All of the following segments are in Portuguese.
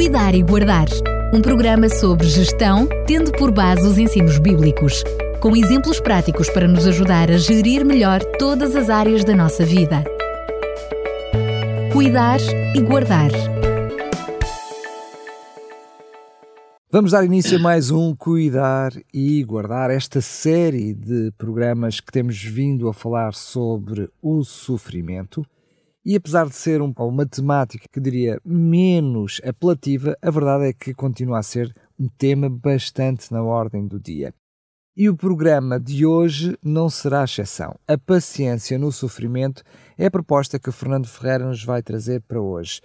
Cuidar e Guardar, um programa sobre gestão, tendo por base os ensinos bíblicos, com exemplos práticos para nos ajudar a gerir melhor todas as áreas da nossa vida. Cuidar e Guardar. Vamos dar início a mais um Cuidar e Guardar, esta série de programas que temos vindo a falar sobre o sofrimento. E apesar de ser um, uma temática que diria menos apelativa, a verdade é que continua a ser um tema bastante na ordem do dia. E o programa de hoje não será exceção. A paciência no sofrimento é a proposta que Fernando Ferreira nos vai trazer para hoje.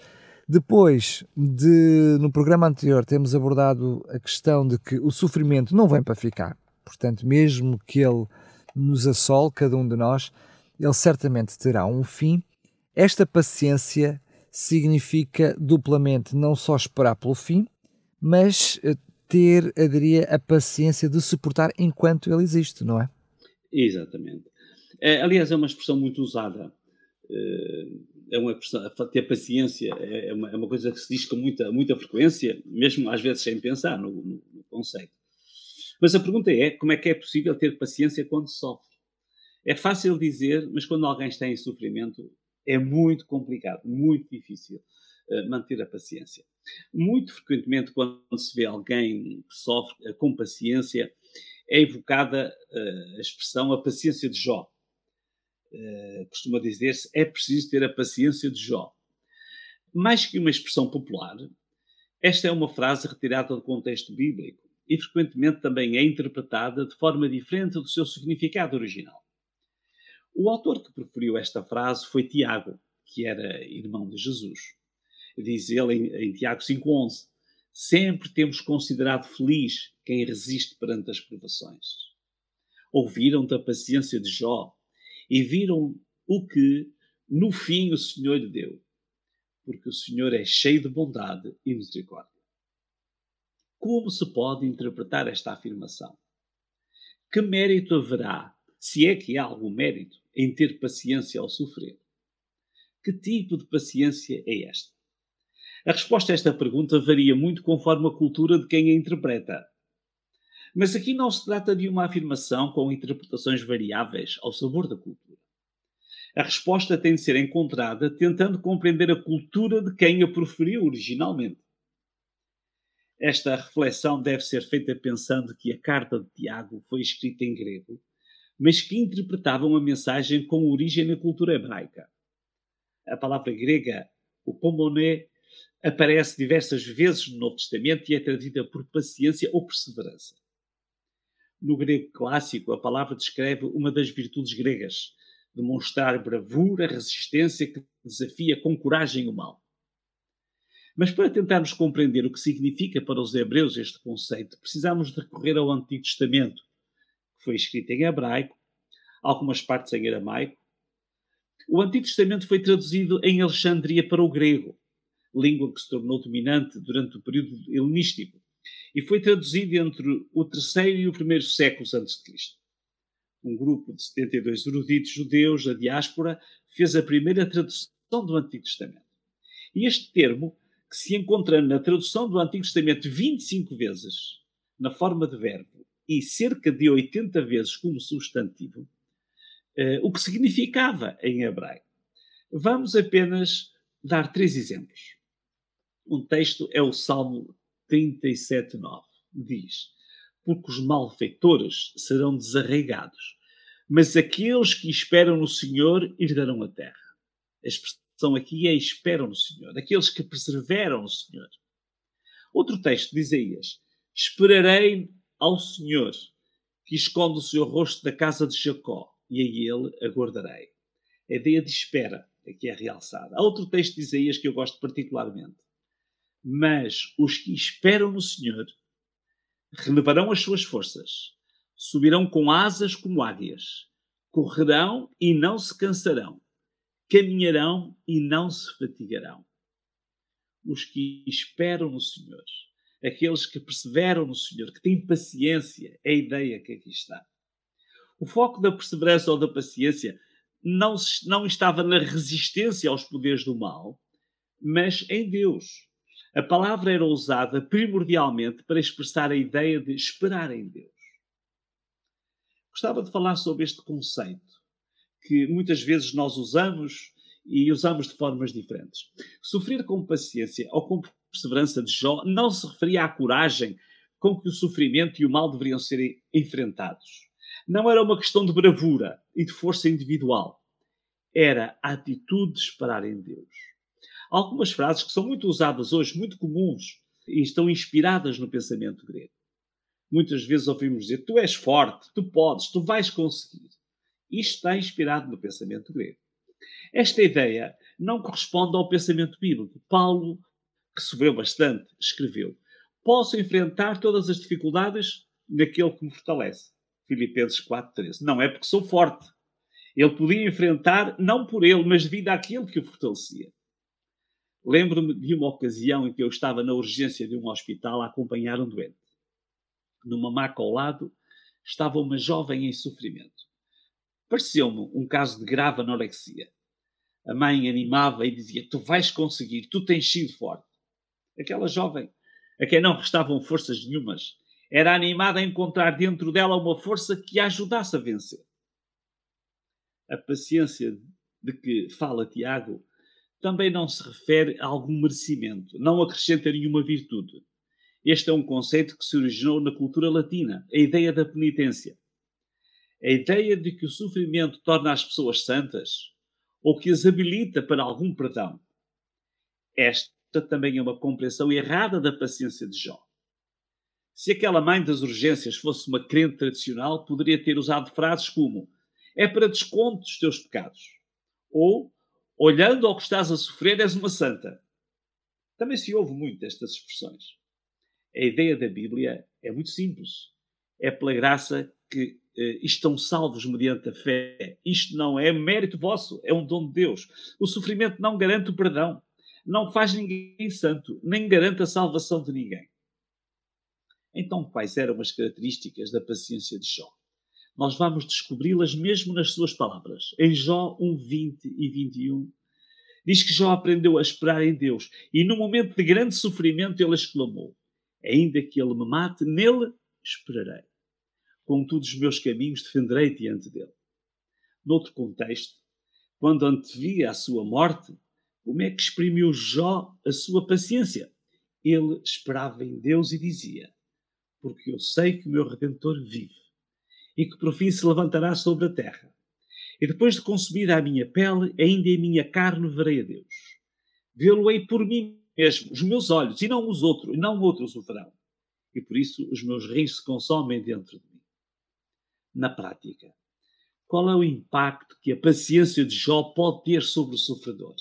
Depois de, no programa anterior, termos abordado a questão de que o sofrimento não vem para ficar. Portanto, mesmo que ele nos assole, cada um de nós, ele certamente terá um fim esta paciência significa duplamente não só esperar pelo fim, mas eh, ter, eu diria, a paciência de suportar enquanto ele existe, não é? Exatamente. É, aliás, é uma expressão muito usada. Eh, é uma ter paciência é, é uma, é uma, coisa que se diz com muita, muita frequência, mesmo às vezes sem pensar no, no, no conceito. Mas a pergunta é: como é que é possível ter paciência quando sofre? É fácil dizer, mas quando alguém está em sofrimento, é muito complicado, muito difícil uh, manter a paciência. Muito frequentemente, quando se vê alguém que sofre uh, com paciência, é evocada uh, a expressão a paciência de Jó. costuma dizer-se é preciso ter a paciência de Jó. Mais que uma expressão popular, esta é uma frase retirada do contexto bíblico e frequentemente também é interpretada de forma diferente do seu significado original. O autor que preferiu esta frase foi Tiago, que era irmão de Jesus. Diz ele em, em Tiago 5,11: Sempre temos considerado feliz quem resiste perante as provações. Ouviram da paciência de Jó e viram o que, no fim, o Senhor lhe deu, porque o Senhor é cheio de bondade e misericórdia. Como se pode interpretar esta afirmação? Que mérito haverá, se é que há algum mérito, em ter paciência ao sofrer? Que tipo de paciência é esta? A resposta a esta pergunta varia muito conforme a cultura de quem a interpreta. Mas aqui não se trata de uma afirmação com interpretações variáveis ao sabor da cultura. A resposta tem de ser encontrada tentando compreender a cultura de quem a proferiu originalmente. Esta reflexão deve ser feita pensando que a carta de Tiago foi escrita em grego mas que interpretavam a mensagem com origem na cultura hebraica. A palavra grega, o pomoné, aparece diversas vezes no Novo Testamento e é traduzida por paciência ou perseverança. No grego clássico, a palavra descreve uma das virtudes gregas, demonstrar bravura, resistência que desafia com coragem o mal. Mas para tentarmos compreender o que significa para os hebreus este conceito, precisamos recorrer ao Antigo Testamento, foi escrita em hebraico, algumas partes em aramaico. O Antigo Testamento foi traduzido em Alexandria para o grego, língua que se tornou dominante durante o período helenístico, e foi traduzido entre o terceiro e o primeiro séculos antes de Cristo. Um grupo de 72 eruditos judeus da diáspora fez a primeira tradução do Antigo Testamento. E este termo, que se encontra na tradução do Antigo Testamento 25 vezes, na forma de verbo, e cerca de 80 vezes como substantivo, uh, o que significava em hebraico. Vamos apenas dar três exemplos. Um texto é o Salmo 37,9. Diz: Porque os malfeitores serão desarraigados, mas aqueles que esperam no Senhor herdarão a terra. A expressão aqui é esperam no Senhor, aqueles que perseveram no Senhor. Outro texto de Isaías: Esperarei ao Senhor, que esconde o seu rosto da casa de Jacó, e a ele aguardarei. A ideia de espera aqui é realçada. Há outro texto de Isaías que eu gosto particularmente. Mas os que esperam no Senhor renovarão as suas forças, subirão com asas como águias, correrão e não se cansarão, caminharão e não se fatigarão. Os que esperam no Senhor aqueles que perseveram no Senhor, que têm paciência, é a ideia que aqui está. O foco da perseverança ou da paciência não, não estava na resistência aos poderes do mal, mas em Deus. A palavra era usada primordialmente para expressar a ideia de esperar em Deus. Gostava de falar sobre este conceito que muitas vezes nós usamos e usamos de formas diferentes. Sofrer com paciência ou com perseverança de Jó não se referia à coragem com que o sofrimento e o mal deveriam ser enfrentados. Não era uma questão de bravura e de força individual. Era a atitude de esperar em Deus. Algumas frases que são muito usadas hoje, muito comuns, e estão inspiradas no pensamento grego. Muitas vezes ouvimos dizer: Tu és forte, tu podes, tu vais conseguir. Isto está inspirado no pensamento grego. Esta ideia não corresponde ao pensamento bíblico. Paulo, que sofreu bastante, escreveu: Posso enfrentar todas as dificuldades naquele que me fortalece. Filipenses 4,13. Não é porque sou forte. Ele podia enfrentar, não por ele, mas devido àquele que o fortalecia. Lembro-me de uma ocasião em que eu estava na urgência de um hospital a acompanhar um doente. Numa maca ao lado estava uma jovem em sofrimento. Pareceu-me um caso de grave anorexia. A mãe animava e dizia: Tu vais conseguir, tu tens sido forte. Aquela jovem, a quem não restavam forças nenhumas, era animada a encontrar dentro dela uma força que a ajudasse a vencer. A paciência de que fala Tiago também não se refere a algum merecimento, não acrescenta nenhuma virtude. Este é um conceito que se originou na cultura latina, a ideia da penitência. A ideia de que o sofrimento torna as pessoas santas ou que as habilita para algum perdão. Esta também é uma compreensão errada da paciência de Jó. Se aquela mãe das urgências fosse uma crente tradicional, poderia ter usado frases como: É para desconto dos teus pecados. Ou, olhando ao que estás a sofrer, és uma santa. Também se ouve muito estas expressões. A ideia da Bíblia é muito simples. É pela graça que estão salvos mediante a fé. Isto não é mérito vosso, é um dom de Deus. O sofrimento não garante o perdão, não faz ninguém santo, nem garante a salvação de ninguém. Então, quais eram as características da paciência de Jó? Nós vamos descobri-las mesmo nas suas palavras. Em Jó 1, 20 e 21, diz que Jó aprendeu a esperar em Deus e, no momento de grande sofrimento, ele exclamou: Ainda que ele me mate, nele esperarei contudo os meus caminhos defenderei diante dele. Noutro contexto, quando antevia a sua morte, como é que exprimiu Jó a sua paciência? Ele esperava em Deus e dizia: Porque eu sei que o meu Redentor vive e que por fim se levantará sobre a terra. E depois de consumida a minha pele, ainda em minha carne verei a Deus. Vê-lo-ei por mim mesmo, os meus olhos, e não os outros, e não outros o verão. E por isso os meus rins se consomem dentro de mim na prática? Qual é o impacto que a paciência de Jó pode ter sobre o sofredor?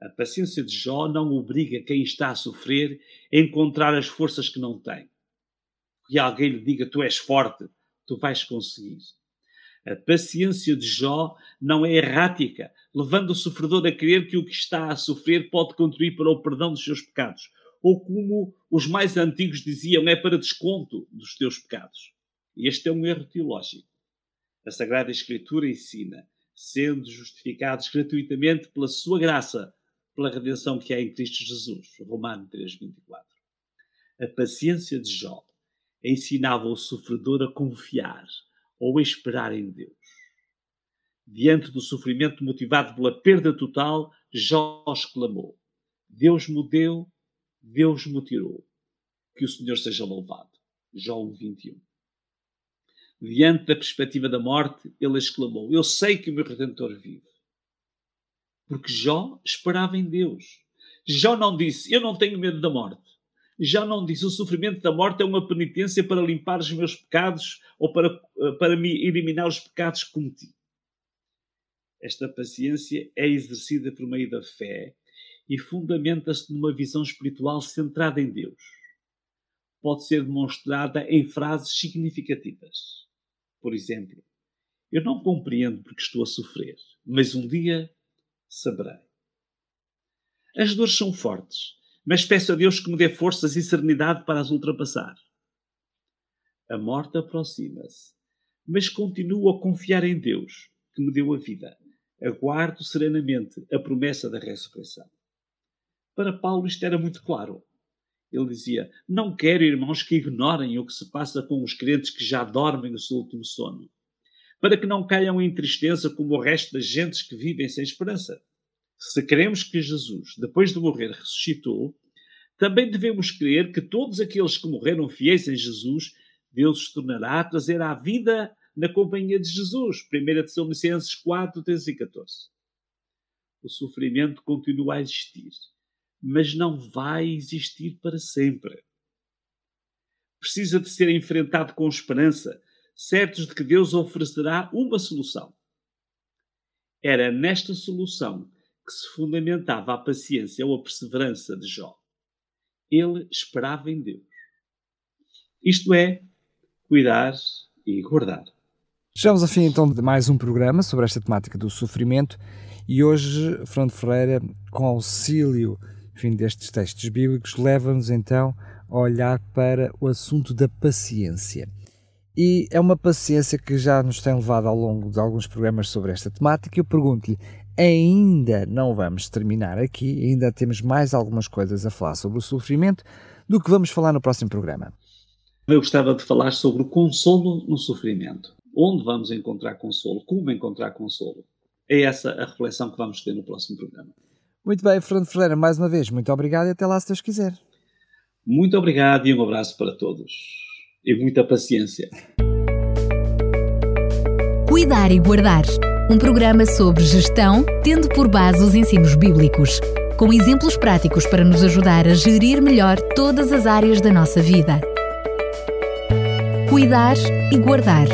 A paciência de Jó não obriga quem está a sofrer a encontrar as forças que não tem. Que alguém lhe diga: Tu és forte, tu vais conseguir. A paciência de Jó não é errática, levando o sofredor a crer que o que está a sofrer pode contribuir para o perdão dos seus pecados. Ou como os mais antigos diziam, é para desconto dos teus pecados. Este é um erro teológico. A Sagrada Escritura ensina, sendo justificados gratuitamente pela sua graça, pela redenção que há em Cristo Jesus. Romano 3,24. A paciência de Jó ensinava o sofredor a confiar ou a esperar em Deus. Diante do sofrimento motivado pela perda total, Jó exclamou: Deus me deu, Deus me tirou. Que o Senhor seja louvado. Jó 1,21. Diante da perspectiva da morte, ele exclamou: Eu sei que o meu redentor vive. Porque Jó esperava em Deus. Jó não disse: Eu não tenho medo da morte. Já não disse: O sofrimento da morte é uma penitência para limpar os meus pecados ou para, para me eliminar os pecados que cometi. Esta paciência é exercida por meio da fé e fundamenta-se numa visão espiritual centrada em Deus. Pode ser demonstrada em frases significativas. Por exemplo, eu não compreendo porque estou a sofrer, mas um dia saberei. As dores são fortes, mas peço a Deus que me dê forças e serenidade para as ultrapassar. A morte aproxima-se, mas continuo a confiar em Deus, que me deu a vida. Aguardo serenamente a promessa da ressurreição. Para Paulo isto era muito claro. Ele dizia: Não quero, irmãos, que ignorem o que se passa com os crentes que já dormem o seu último sono, para que não caiam em tristeza como o resto das gentes que vivem sem esperança. Se queremos que Jesus, depois de morrer, ressuscitou, também devemos crer que todos aqueles que morreram fiéis em Jesus, Deus os tornará a trazer à vida na companhia de Jesus. 1 Tessalonicenses 4, 13 e 14. O sofrimento continua a existir mas não vai existir para sempre. Precisa de ser enfrentado com esperança, certos de que Deus oferecerá uma solução. Era nesta solução que se fundamentava a paciência ou a perseverança de Jó. Ele esperava em Deus. Isto é, cuidar e guardar. Chegamos ao fim então de mais um programa sobre esta temática do sofrimento e hoje, Fernando Ferreira, com auxílio enfim, destes textos bíblicos, leva-nos então a olhar para o assunto da paciência. E é uma paciência que já nos tem levado ao longo de alguns programas sobre esta temática. Eu pergunto-lhe, ainda não vamos terminar aqui, ainda temos mais algumas coisas a falar sobre o sofrimento, do que vamos falar no próximo programa. Eu gostava de falar sobre o consolo no sofrimento. Onde vamos encontrar consolo? Como encontrar consolo? É essa a reflexão que vamos ter no próximo programa. Muito bem, Fernando Ferreira, mais uma vez, muito obrigado e até lá se Deus quiser. Muito obrigado e um abraço para todos. E muita paciência. Cuidar e Guardar um programa sobre gestão, tendo por base os ensinos bíblicos, com exemplos práticos para nos ajudar a gerir melhor todas as áreas da nossa vida. Cuidar e Guardar